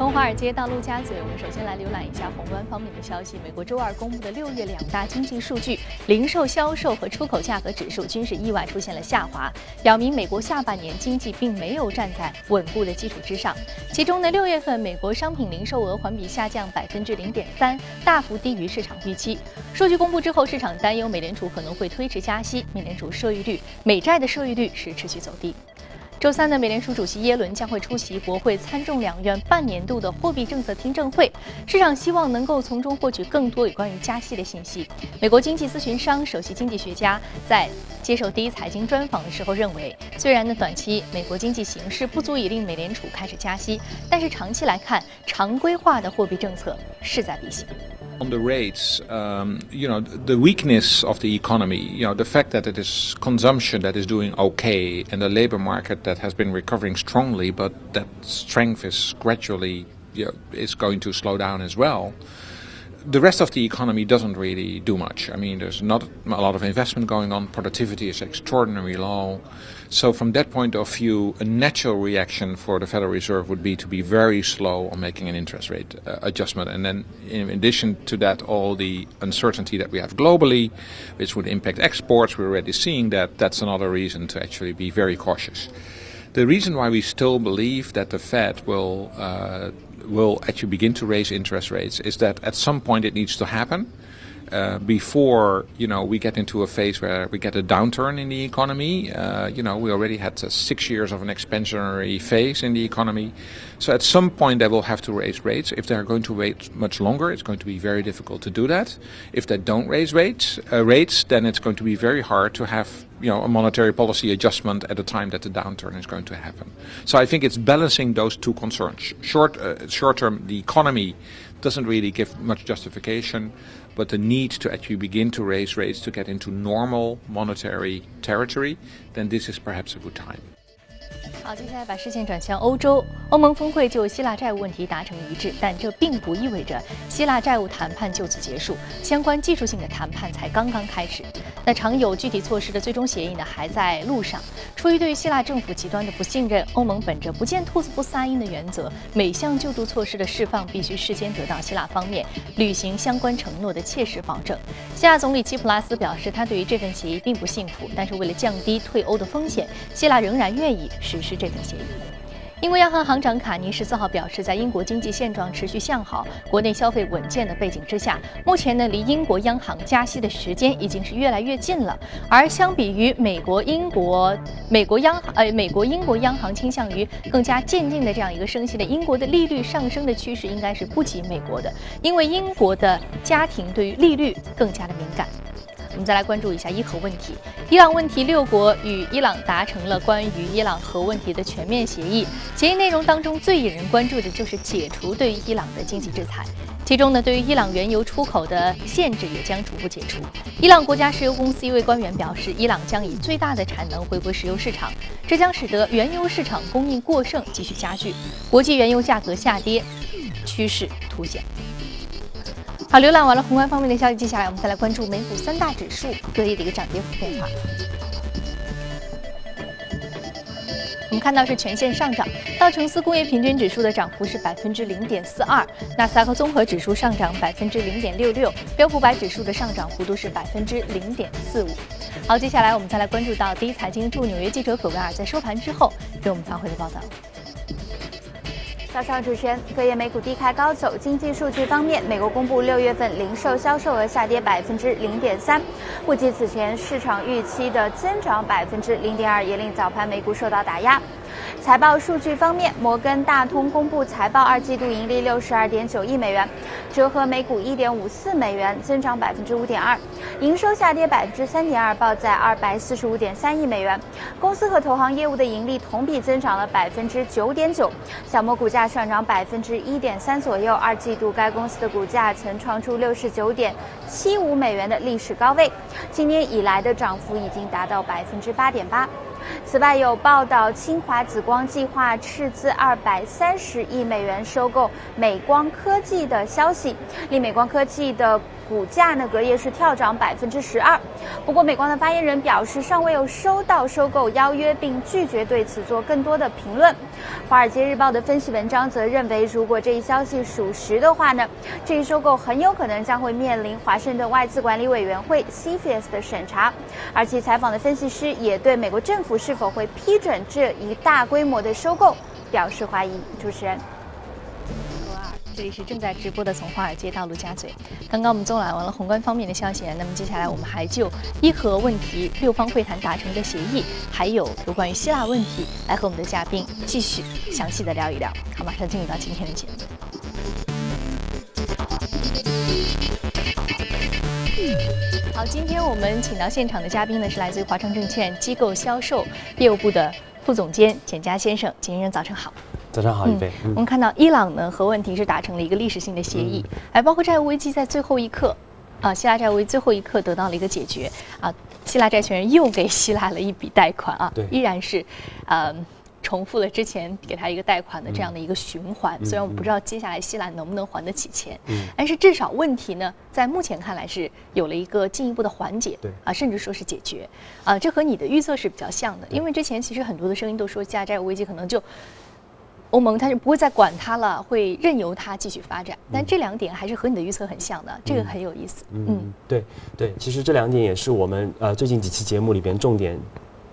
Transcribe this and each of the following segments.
从华尔街到陆家嘴，我们首先来浏览一下宏观方面的消息。美国周二公布的六月两大经济数据，零售销售和出口价格指数均是意外出现了下滑，表明美国下半年经济并没有站在稳固的基础之上。其中呢，六月份美国商品零售额环比下降百分之零点三，大幅低于市场预期。数据公布之后，市场担忧美联储可能会推迟加息，美联储收益率、美债的收益率是持续走低。周三呢美联储主席耶伦将会出席国会参众两院半年度的货币政策听证会，市场希望能够从中获取更多有关于加息的信息。美国经济咨询商首席经济学家在接受第一财经专访的时候认为，虽然呢短期美国经济形势不足以令美联储开始加息，但是长期来看，常规化的货币政策势在必行。On the rates, um, you know, the weakness of the economy, you know, the fact that it is consumption that is doing okay and the labor market that has been recovering strongly, but that strength is gradually, you know, is going to slow down as well the rest of the economy doesn't really do much. I mean, there's not a lot of investment going on. Productivity is extraordinarily low. So, from that point of view, a natural reaction for the Federal Reserve would be to be very slow on making an interest rate uh, adjustment. And then, in addition to that, all the uncertainty that we have globally, which would impact exports, we're already seeing that. That's another reason to actually be very cautious. The reason why we still believe that the Fed will uh, will actually begin to raise interest rates is that at some point it needs to happen. Uh, before you know we get into a phase where we get a downturn in the economy. Uh, you know we already had uh, six years of an expansionary phase in the economy, so at some point they will have to raise rates. If they are going to wait much longer, it's going to be very difficult to do that. If they don't raise rates, uh, rates, then it's going to be very hard to have you know a monetary policy adjustment at a time that the downturn is going to happen. So I think it's balancing those two concerns. Short uh, short term, the economy doesn't really give much justification, but the need to actually begin to raise rates to get into normal monetary territory, then this is perhaps a good time. 好，接下来把视线转向欧洲。欧盟峰会就希腊债务问题达成一致，但这并不意味着希腊债务谈判就此结束，相关技术性的谈判才刚刚开始。那常有具体措施的最终协议呢，还在路上。出于对于希腊政府极端的不信任，欧盟本着不见兔子不撒鹰的原则，每项救助措施的释放必须事先得到希腊方面履行相关承诺的切实保证。希腊总理基普拉斯表示，他对于这份协议并不信服，但是为了降低退欧的风险，希腊仍然愿意实施。这份协议，英国央行行长卡尼十四号表示，在英国经济现状持续向好、国内消费稳健的背景之下，目前呢离英国央行加息的时间已经是越来越近了。而相比于美国、英国、美国央行，呃，美国、英国央行倾向于更加渐进的这样一个升息的，英国的利率上升的趋势应该是不及美国的，因为英国的家庭对于利率更加的敏感。我们再来关注一下伊核问题。伊朗问题，六国与伊朗达成了关于伊朗核问题的全面协议。协议内容当中最引人关注的就是解除对伊朗的经济制裁，其中呢，对于伊朗原油出口的限制也将逐步解除。伊朗国家石油公司一位官员表示，伊朗将以最大的产能回归石油市场，这将使得原油市场供应过剩继续加剧，国际原油价格下跌趋势凸显。好，浏览完了宏观方面的消息，接下来我们再来关注美股三大指数各地的一个涨跌幅变化。我们看到是全线上涨，道琼斯工业平均指数的涨幅是百分之零点四二，纳斯达克综合指数上涨百分之零点六六，标普百指数的上涨幅度是百分之零点四五。好，接下来我们再来关注到第一财经驻纽约记者葛维尔在收盘之后给我们发回的报道。早上主持人，隔夜美股低开高走。经济数据方面，美国公布六月份零售销售额下跌百分之零点三，不及此前市场预期的增长百分之零点二，也令早盘美股受到打压。财报数据方面，摩根大通公布财报，二季度盈利六十二点九亿美元，折合每股一点五四美元，增长百分之五点二，营收下跌百分之三点二，报在二百四十五点三亿美元。公司和投行业务的盈利同比增长了百分之九点九，小摩股价上涨百分之一点三左右。二季度该公司的股价曾创出六十九点七五美元的历史高位，今年以来的涨幅已经达到百分之八点八。此外，有报道，清华紫光计划斥资二百三十亿美元收购美光科技的消息，令美光科技的股价呢隔夜是跳涨百分之十二。不过，美光的发言人表示，尚未有收到收购邀约，并拒绝对此做更多的评论。《华尔街日报》的分析文章则认为，如果这一消息属实的话呢，这一收购很有可能将会面临华盛顿外资管理委员会 （CFIUS） 的审查。而其采访的分析师也对美国政府是否会批准这一大规模的收购表示怀疑。主持人。这里是正在直播的，从华尔街到陆家嘴。刚刚我们纵览完了宏观方面的消息，那么接下来我们还就伊核问题六方会谈达成的协议，还有有关于希腊问题，来和我们的嘉宾继续详细的聊一聊。好，马上进入到今天的节目。好，今天我们请到现场的嘉宾呢是来自于华创证券机构销售业务部的副总监简佳先生，简先生早晨好。早上好，一杯。我们看到伊朗呢核问题是达成了一个历史性的协议，还包括债务危机在最后一刻，啊，希腊债务危机最后一刻得到了一个解决，啊，希腊债权人又给希腊了一笔贷款啊，对，依然是，呃，重复了之前给他一个贷款的这样的一个循环。虽然我们不知道接下来希腊能不能还得起钱，嗯，但是至少问题呢，在目前看来是有了一个进一步的缓解，对，啊，甚至说是解决，啊，这和你的预测是比较像的，因为之前其实很多的声音都说希腊债务危机可能就。欧盟它就不会再管它了，会任由它继续发展。但这两点还是和你的预测很像的，这个很有意思。嗯，对对，其实这两点也是我们呃最近几期节目里边重点。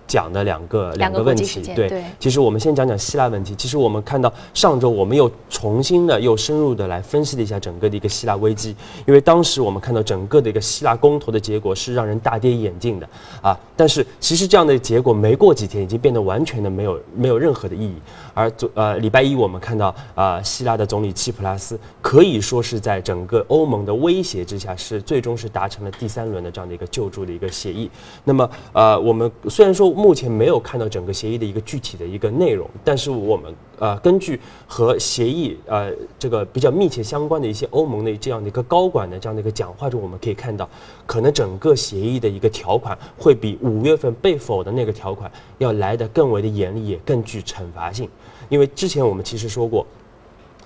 讲的两个两个问题，对，其实我们先讲讲希腊问题。其实我们看到上周我们又重新的又深入的来分析了一下整个的一个希腊危机，因为当时我们看到整个的一个希腊公投的结果是让人大跌眼镜的啊。但是其实这样的结果没过几天已经变得完全的没有没有任何的意义。而昨呃礼拜一我们看到啊希腊的总理齐普拉斯可以说是在整个欧盟的威胁之下是最终是达成了第三轮的这样的一个救助的一个协议。那么呃我们虽然说。目前没有看到整个协议的一个具体的一个内容，但是我们呃根据和协议呃这个比较密切相关的一些欧盟的这样的一个高管的这样的一个讲话中，我们可以看到，可能整个协议的一个条款会比五月份被否的那个条款要来的更为的严厉，也更具惩罚性，因为之前我们其实说过。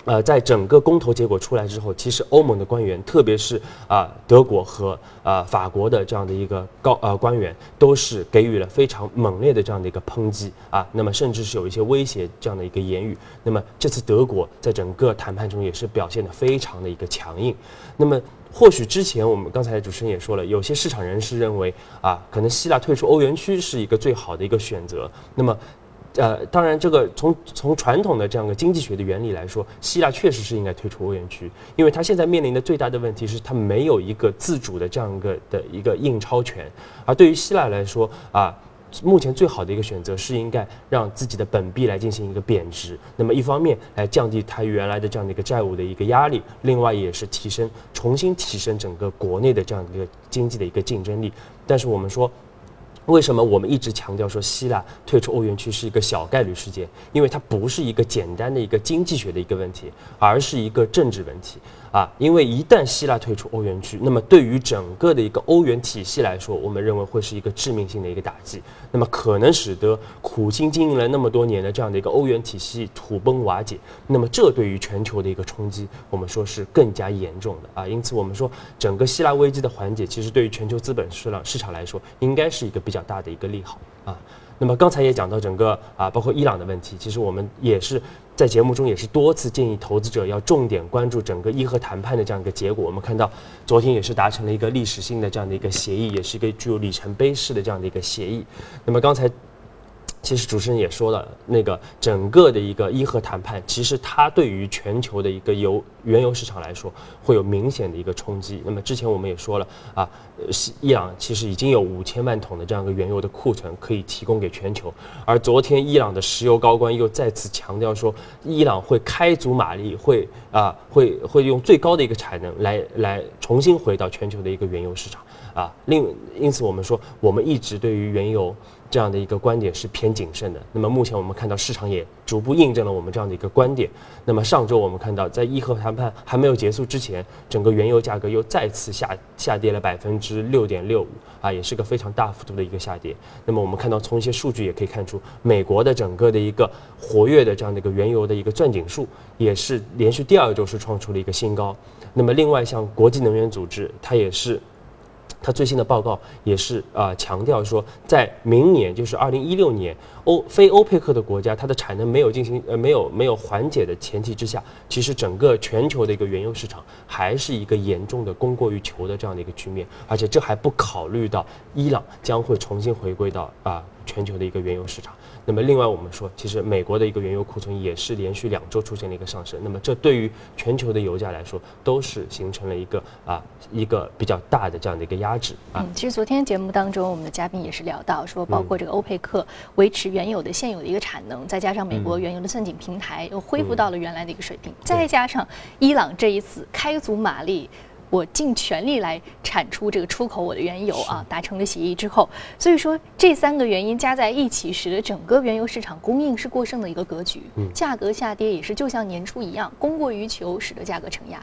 呃，在整个公投结果出来之后，其实欧盟的官员，特别是啊德国和啊法国的这样的一个高呃官员，都是给予了非常猛烈的这样的一个抨击啊，那么甚至是有一些威胁这样的一个言语。那么这次德国在整个谈判中也是表现的非常的一个强硬。那么或许之前我们刚才主持人也说了，有些市场人士认为啊，可能希腊退出欧元区是一个最好的一个选择。那么。呃，当然，这个从从传统的这样的经济学的原理来说，希腊确实是应该退出欧元区，因为它现在面临的最大的问题是它没有一个自主的这样一个的一个印钞权。而对于希腊来说啊，目前最好的一个选择是应该让自己的本币来进行一个贬值，那么一方面来降低它原来的这样的一个债务的一个压力，另外也是提升重新提升整个国内的这样一个经济的一个竞争力。但是我们说。为什么我们一直强调说希腊退出欧元区是一个小概率事件？因为它不是一个简单的一个经济学的一个问题，而是一个政治问题。啊，因为一旦希腊退出欧元区，那么对于整个的一个欧元体系来说，我们认为会是一个致命性的一个打击，那么可能使得苦心经营了那么多年的这样的一个欧元体系土崩瓦解。那么这对于全球的一个冲击，我们说是更加严重的啊。因此，我们说整个希腊危机的缓解，其实对于全球资本市场市场来说，应该是一个比较大的一个利好啊。那么刚才也讲到整个啊，包括伊朗的问题，其实我们也是在节目中也是多次建议投资者要重点关注整个伊核谈判的这样一个结果。我们看到昨天也是达成了一个历史性的这样的一个协议，也是一个具有里程碑式的这样的一个协议。那么刚才。其实主持人也说了，那个整个的一个伊核谈判，其实它对于全球的一个油原油市场来说，会有明显的一个冲击。那么之前我们也说了啊，伊朗其实已经有五千万桶的这样一个原油的库存可以提供给全球。而昨天伊朗的石油高官又再次强调说，伊朗会开足马力，会啊会会用最高的一个产能来来重新回到全球的一个原油市场啊。另因此我们说，我们一直对于原油。这样的一个观点是偏谨慎的。那么目前我们看到市场也逐步印证了我们这样的一个观点。那么上周我们看到，在伊核谈判还没有结束之前，整个原油价格又再次下下跌了百分之六点六五啊，也是个非常大幅度的一个下跌。那么我们看到从一些数据也可以看出，美国的整个的一个活跃的这样的一个原油的一个钻井数，也是连续第二周是创出了一个新高。那么另外像国际能源组织，它也是。它最新的报告也是啊，强调说，在明年，就是二零一六年，欧非欧佩克的国家，它的产能没有进行呃没有没有缓解的前提之下，其实整个全球的一个原油市场还是一个严重的供过于求的这样的一个局面，而且这还不考虑到伊朗将会重新回归到啊全球的一个原油市场。那么另外我们说，其实美国的一个原油库存也是连续两周出现了一个上升。那么这对于全球的油价来说，都是形成了一个啊一个比较大的这样的一个压制啊。嗯，其实昨天节目当中，我们的嘉宾也是聊到说，包括这个欧佩克维持原有的现有的一个产能，再加上美国原油的钻井平台又恢复到了原来的一个水平，再加上伊朗这一次开足马力。我尽全力来产出这个出口我的原油啊，达成了协议之后，所以说这三个原因加在一起，使得整个原油市场供应是过剩的一个格局，价格下跌也是就像年初一样，供过于求，使得价格承压。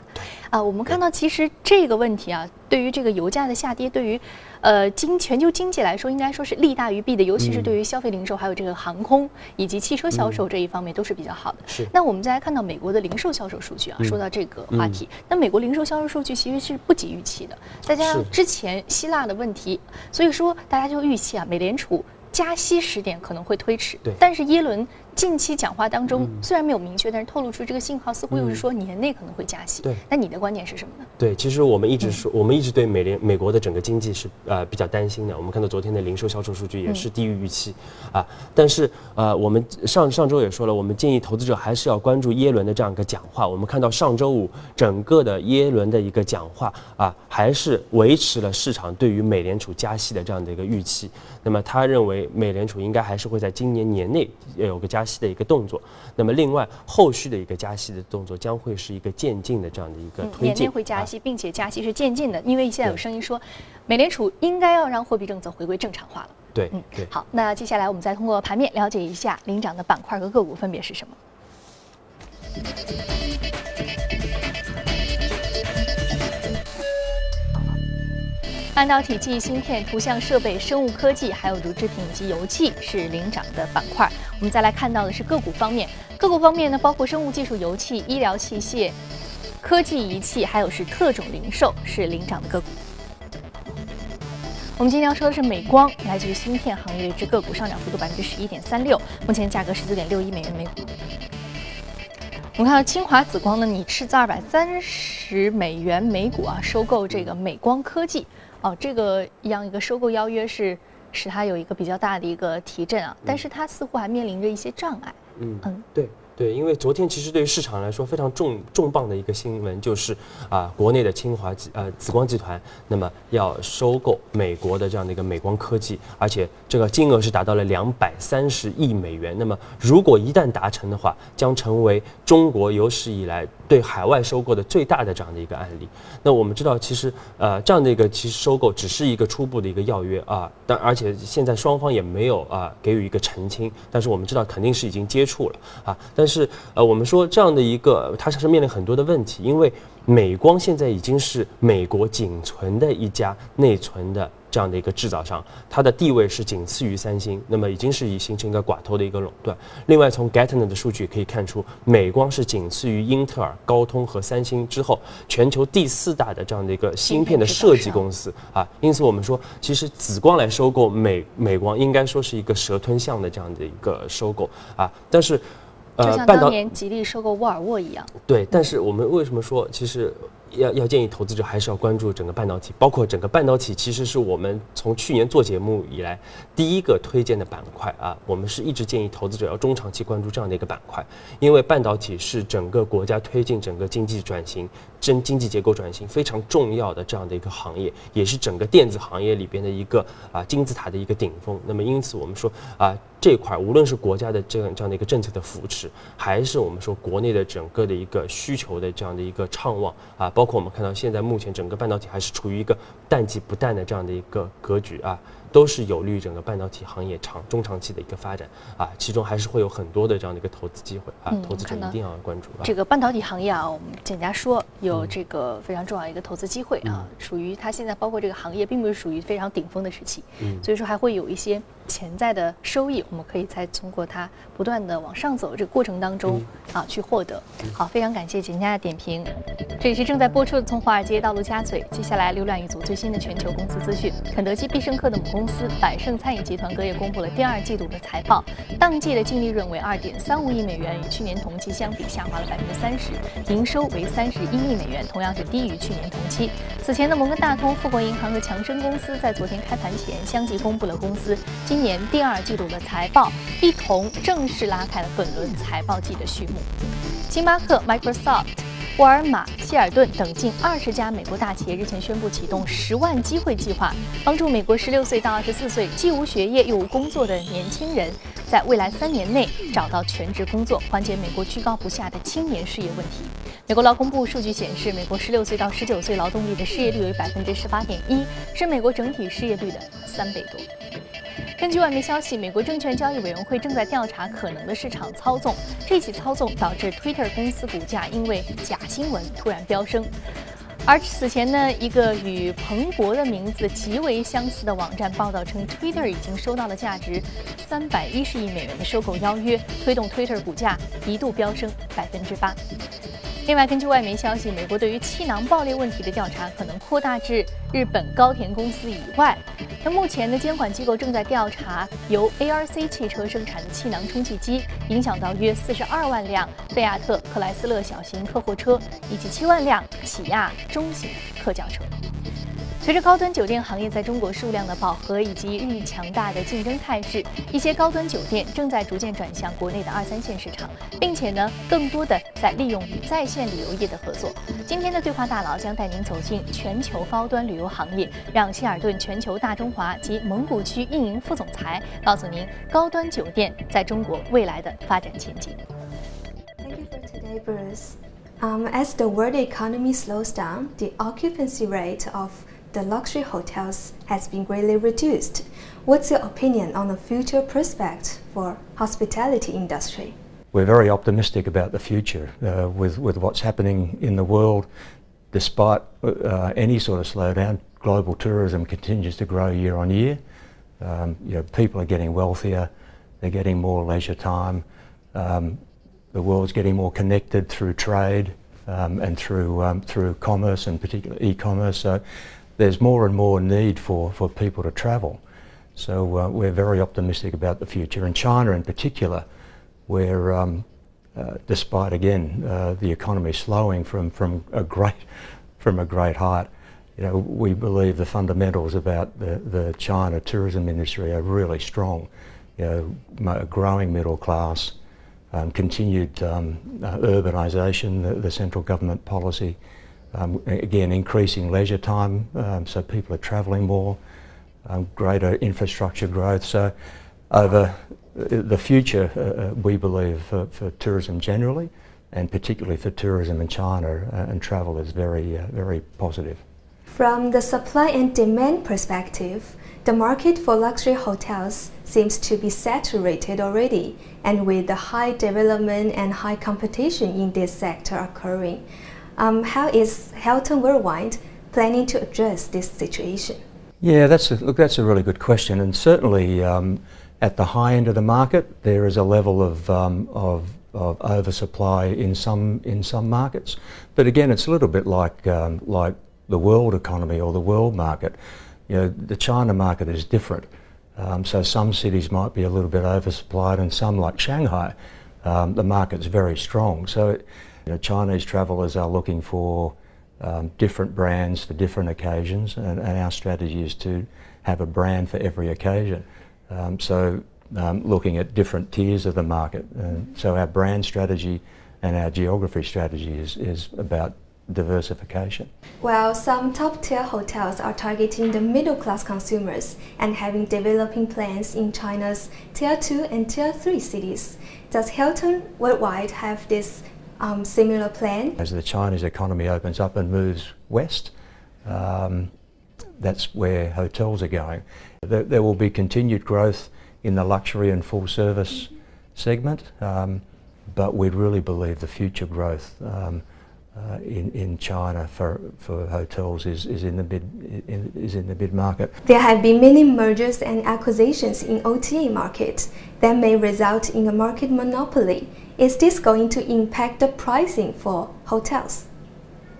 啊，我们看到其实这个问题啊，对于这个油价的下跌，对于。呃，经全球经济来说，应该说是利大于弊的，尤其是对于消费零售，还有这个航空以及汽车销售这一方面都是比较好的。是。那我们再来看到美国的零售销售数据啊，说到这个话题，那美国零售销售数据其实是不及预期的，再加上之前希腊的问题，所以说大家就预期啊，美联储加息时点可能会推迟。对。但是耶伦。近期讲话当中虽然没有明确，但是透露出这个信号，似乎又是说年内可能会加息。对，那你的观点是什么呢？对，其实我们一直说，我们一直对美联美国的整个经济是呃比较担心的。我们看到昨天的零售销售数据也是低于预期啊。但是呃，我们上上周也说了，我们建议投资者还是要关注耶伦的这样一个讲话。我们看到上周五整个的耶伦的一个讲话啊，还是维持了市场对于美联储加息的这样的一个预期。那么他认为美联储应该还是会在今年年内有个加息的一个动作。那么另外后续的一个加息的动作将会是一个渐进的这样的一个推进。年内会加息，并且加息是渐进的，因为现在有声音说，美联储应该要让货币政策回归正常化了。对，嗯，对。好，那接下来我们再通过盘面了解一下领涨的板块和个股分别是什么。半导体、记忆芯片、图像设备、生物科技，还有乳制品以及油气是领涨的板块。我们再来看到的是个股方面，个股方面呢，包括生物技术、油气、医疗器械、科技仪器，还有是特种零售是领涨的个股。我们今天要说的是美光，来自于芯片行业的一只个股，上涨幅度百分之十一点三六，目前价格十九点六一美元每股。我们看到清华紫光呢，拟斥资二百三十美元每股啊，收购这个美光科技。哦，这个样一个收购邀约是使它有一个比较大的一个提振啊，但是它似乎还面临着一些障碍。嗯嗯，对。对，因为昨天其实对于市场来说非常重重磅的一个新闻，就是啊，国内的清华呃紫光集团，那么要收购美国的这样的一个美光科技，而且这个金额是达到了两百三十亿美元。那么如果一旦达成的话，将成为中国有史以来对海外收购的最大的这样的一个案例。那我们知道，其实呃这样的一个其实收购只是一个初步的一个要约啊，但而且现在双方也没有啊给予一个澄清，但是我们知道肯定是已经接触了啊，但。是呃，我们说这样的一个，它是面临很多的问题，因为美光现在已经是美国仅存的一家内存的这样的一个制造商，它的地位是仅次于三星，那么已经是已形成一个寡头的一个垄断。另外，从 Gartner 的数据可以看出，美光是仅次于英特尔、高通和三星之后，全球第四大的这样的一个芯片的设计公司啊。因此，我们说，其实紫光来收购美美光，应该说是一个蛇吞象的这样的一个收购啊。但是。就像当年吉利收购沃尔沃一样。对，但是我们为什么说，其实要要建议投资者还是要关注整个半导体，包括整个半导体，其实是我们从去年做节目以来第一个推荐的板块啊。我们是一直建议投资者要中长期关注这样的一个板块，因为半导体是整个国家推进整个经济转型、真经济结构转型非常重要的这样的一个行业，也是整个电子行业里边的一个啊金字塔的一个顶峰。那么因此我们说啊。这块无论是国家的这样这样的一个政策的扶持，还是我们说国内的整个的一个需求的这样的一个畅旺啊，包括我们看到现在目前整个半导体还是处于一个淡季不淡的这样的一个格局啊。都是有利于整个半导体行业长中长期的一个发展啊，其中还是会有很多的这样的一个投资机会啊，投资者一定要关注。这个半导体行业啊，我们简家说有这个非常重要一个投资机会啊，属于它现在包括这个行业并不是属于非常顶峰的时期，所以说还会有一些。潜在的收益，我们可以在通过它不断的往上走这个过程当中啊去获得。好，非常感谢简家的点评。这里是正在播出的《从华尔街到陆家嘴》，接下来浏览一组最新的全球公司资讯。肯德基、必胜客的母公司百胜餐饮集团隔夜公布了第二季度的财报，当季的净利润为二点三五亿美元，与去年同期相比下滑了百分之三十，营收为三十一亿美元，同样是低于去年同期。此前的摩根大通、富国银行和强生公司在昨天开盘前相继公布了公司今年第二季度的财报，一同正式拉开了本轮财报季的序幕。星巴克、Microsoft、沃尔玛、希尔顿等近二十家美国大企业日前宣布启动十万机会计划，帮助美国十六岁到二十四岁既无学业又无工作的年轻人，在未来三年内找到全职工作，缓解美国居高不下的青年失业问题。美国劳工部数据显示，美国十六岁到十九岁劳动力的失业率为百分之十八点一，是美国整体失业率的三倍多。根据外媒消息，美国证券交易委员会正在调查可能的市场操纵。这起操纵导致 Twitter 公司股价因为假新闻突然飙升。而此前呢，一个与彭博的名字极为相似的网站报道称，Twitter 已经收到了价值三百一十亿美元的收购邀约，推动 Twitter 股价一度飙升百分之八。另外，根据外媒消息，美国对于气囊爆裂问题的调查可能扩大至日本高田公司以外。那目前的监管机构正在调查由 ARC 汽车生产的气囊充气机影响到约四十二万辆菲亚特克莱斯勒小型客货车以及七万辆起亚中型客轿车。随着高端酒店行业在中国数量的饱和以及日益强大的竞争态势，一些高端酒店正在逐渐转向国内的二三线市场，并且呢，更多的在利用与在线旅游业的合作。今天的对话大佬将带您走进全球高端旅游行业，让希尔顿全球大中华及蒙古区运营副总裁告诉您高端酒店在中国未来的发展前景。Thank you for today, Bruce. Um, as the world economy slows down, the occupancy rate of the luxury hotels has been greatly reduced. What's your opinion on the future prospect for hospitality industry? We're very optimistic about the future uh, with, with what's happening in the world. Despite uh, any sort of slowdown, global tourism continues to grow year on year. Um, you know, people are getting wealthier, they're getting more leisure time. Um, the world's getting more connected through trade um, and through um, through commerce and particularly e-commerce. So there's more and more need for, for people to travel. So uh, we're very optimistic about the future. In China in particular, where um, uh, despite again uh, the economy slowing from, from a great from a great height, you know, we believe the fundamentals about the, the China tourism industry are really strong. You know, a growing middle class, um, continued um, uh, urbanisation, the, the central government policy, um, again, increasing leisure time, um, so people are travelling more, um, greater infrastructure growth. So, over the future, uh, uh, we believe for, for, tourism generally, and particularly for tourism in China uh, and travel, is very, uh, very positive. From the supply and demand perspective, the market for luxury hotels seems to be saturated already, and with the high development and high competition in this sector occurring, um, how is Hilton Worldwide planning to address this situation? Yeah, that's a, look, that's a really good question, and certainly um, at the high end of the market, there is a level of, um, of, of oversupply in some in some markets. But again, it's a little bit like um, like the world economy or the world market. You know, the China market is different. Um, so some cities might be a little bit oversupplied, and some, like Shanghai, um, the market's very strong. So you know, Chinese travellers are looking for um, different brands for different occasions, and, and, our strategy is to have a brand for every occasion. Um, so, um, looking at different tiers of the market. And so, our brand strategy and our geography strategy is, is about diversification. While some top tier hotels are targeting the middle class consumers and having developing plans in China's tier 2 and tier 3 cities, does Hilton Worldwide have this um, similar plan. As the Chinese economy opens up and moves west, um, that's where hotels are going. There, there, will be continued growth in the luxury and full service segment, um, but we really believe the future growth um, uh, in, in China for, for hotels is, is, in the bid in, is in the mid market. There have been many mergers and acquisitions in OTA market that may result in a market monopoly. Is this going to impact the pricing for hotels?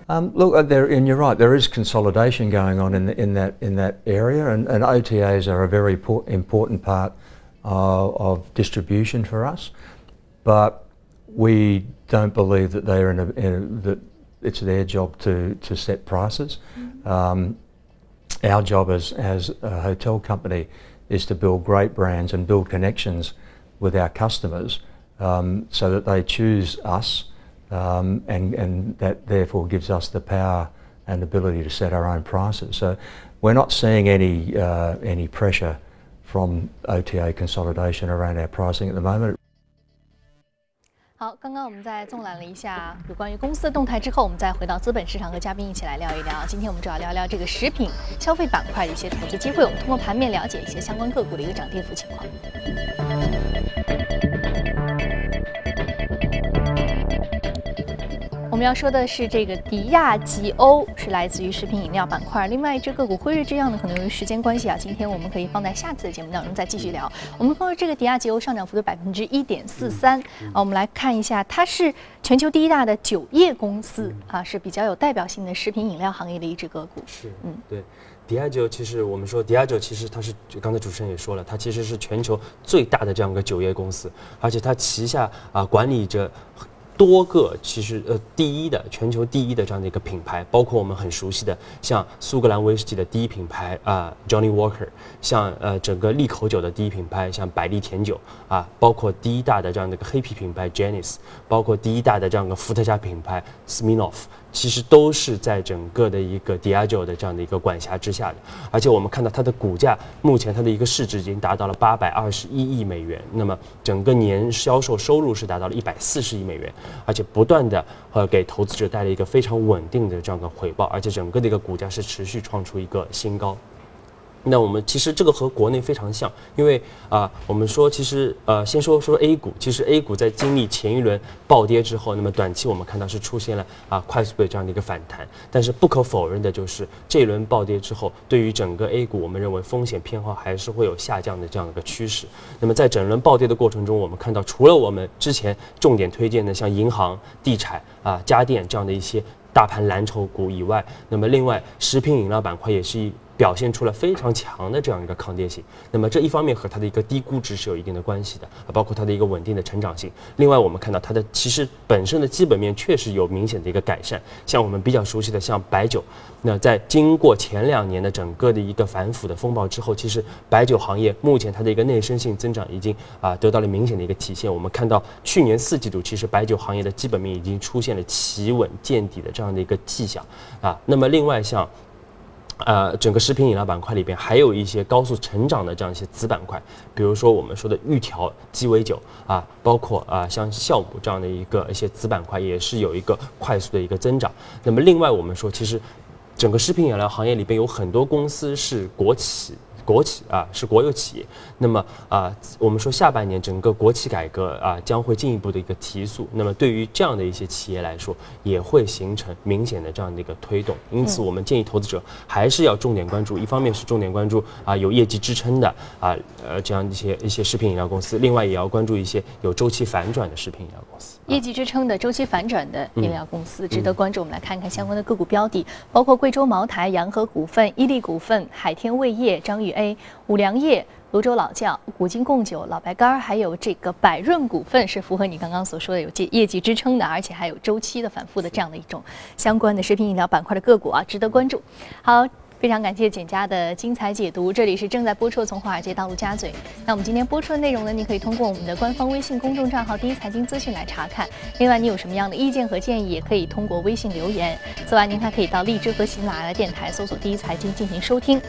Um, look, uh, there, and you're right. There is consolidation going on in, the, in that in that area, and, and OTAs are a very important part uh, of distribution for us. But we don't believe that they're in a, in a, that it's their job to to set prices. Mm-hmm. Um, our job as as a hotel company is to build great brands and build connections with our customers, um, so that they choose us, um, and and that therefore gives us the power and ability to set our own prices. So we're not seeing any uh, any pressure from OTA consolidation around our pricing at the moment. 好，刚刚我们在纵览了一下有关于公司的动态之后，我们再回到资本市场和嘉宾一起来聊一聊。今天我们主要聊聊这个食品消费板块的一些投资机会，我们通过盘面了解一些相关个股的一个涨跌幅情况。们要说的是这个迪亚吉欧，是来自于食品饮料板块。另外一只个股辉瑞制药呢，可能由于时间关系啊，今天我们可以放在下次的节目当中再继续聊。我们说这个迪亚吉欧上涨幅度百分之一点四三啊，我们来看一下，它是全球第一大的酒业公司啊，是比较有代表性的食品饮料行业的一只个股。是，嗯，对，迪亚酒其实我们说迪亚酒其实它是刚才主持人也说了，它其实是全球最大的这样一个酒业公司，而且它旗下啊管理着。多个其实呃第一的全球第一的这样的一个品牌，包括我们很熟悉的像苏格兰威士忌的第一品牌啊 Johnny Walker，像呃整个利口酒的第一品牌像百利甜酒啊，包括第一大的这样的一个黑啤品牌 Janis，包括第一大的这样的伏特加品牌 Smirnoff。其实都是在整个的一个 Diageo 的这样的一个管辖之下的，而且我们看到它的股价，目前它的一个市值已经达到了八百二十一亿美元，那么整个年销售收入是达到了一百四十亿美元，而且不断的呃给投资者带来一个非常稳定的这样的回报，而且整个的一个股价是持续创出一个新高。那我们其实这个和国内非常像，因为啊，我们说其实呃，先说说 A 股，其实 A 股在经历前一轮暴跌之后，那么短期我们看到是出现了啊快速的这样的一个反弹，但是不可否认的就是这一轮暴跌之后，对于整个 A 股，我们认为风险偏好还是会有下降的这样的一个趋势。那么在整轮暴跌的过程中，我们看到除了我们之前重点推荐的像银行、地产啊、家电这样的一些大盘蓝筹股以外，那么另外食品饮料板块也是一。表现出了非常强的这样一个抗跌性，那么这一方面和它的一个低估值是有一定的关系的，啊，包括它的一个稳定的成长性。另外，我们看到它的其实本身的基本面确实有明显的一个改善，像我们比较熟悉的像白酒，那在经过前两年的整个的一个反腐的风暴之后，其实白酒行业目前它的一个内生性增长已经啊得到了明显的一个体现。我们看到去年四季度，其实白酒行业的基本面已经出现了企稳见底的这样的一个迹象啊。那么另外像。呃，整个食品饮料板块里边还有一些高速成长的这样一些子板块，比如说我们说的预调鸡尾酒啊，包括啊像酵母这样的一个一些子板块也是有一个快速的一个增长。那么另外我们说，其实整个食品饮料行业里边有很多公司是国企。国企啊是国有企业，那么啊我们说下半年整个国企改革啊将会进一步的一个提速，那么对于这样的一些企业来说也会形成明显的这样的一个推动，因此我们建议投资者还是要重点关注，一方面是重点关注啊有业绩支撑的啊呃这样一些一些食品饮料公司，另外也要关注一些有周期反转的食品饮料公司，业绩支撑的周期反转的饮料公司值得关注。我们来看看相关的个股标的，包括贵州茅台、洋河股份、伊利股份、海天味业、张宇。A 五粮液、泸州老窖、古今贡酒、老白干儿，还有这个百润股份，是符合你刚刚所说的有业业绩支撑的，而且还有周期的反复的这样的一种相关的食品饮料板块的个股啊，值得关注。好，非常感谢简家的精彩解读。这里是正在播出从华尔街到陆家嘴。那我们今天播出的内容呢，你可以通过我们的官方微信公众账号“第一财经资讯”来查看。另外，你有什么样的意见和建议，也可以通过微信留言。此外，您还可以到荔枝和喜马拉雅电台搜索“第一财经”进行收听。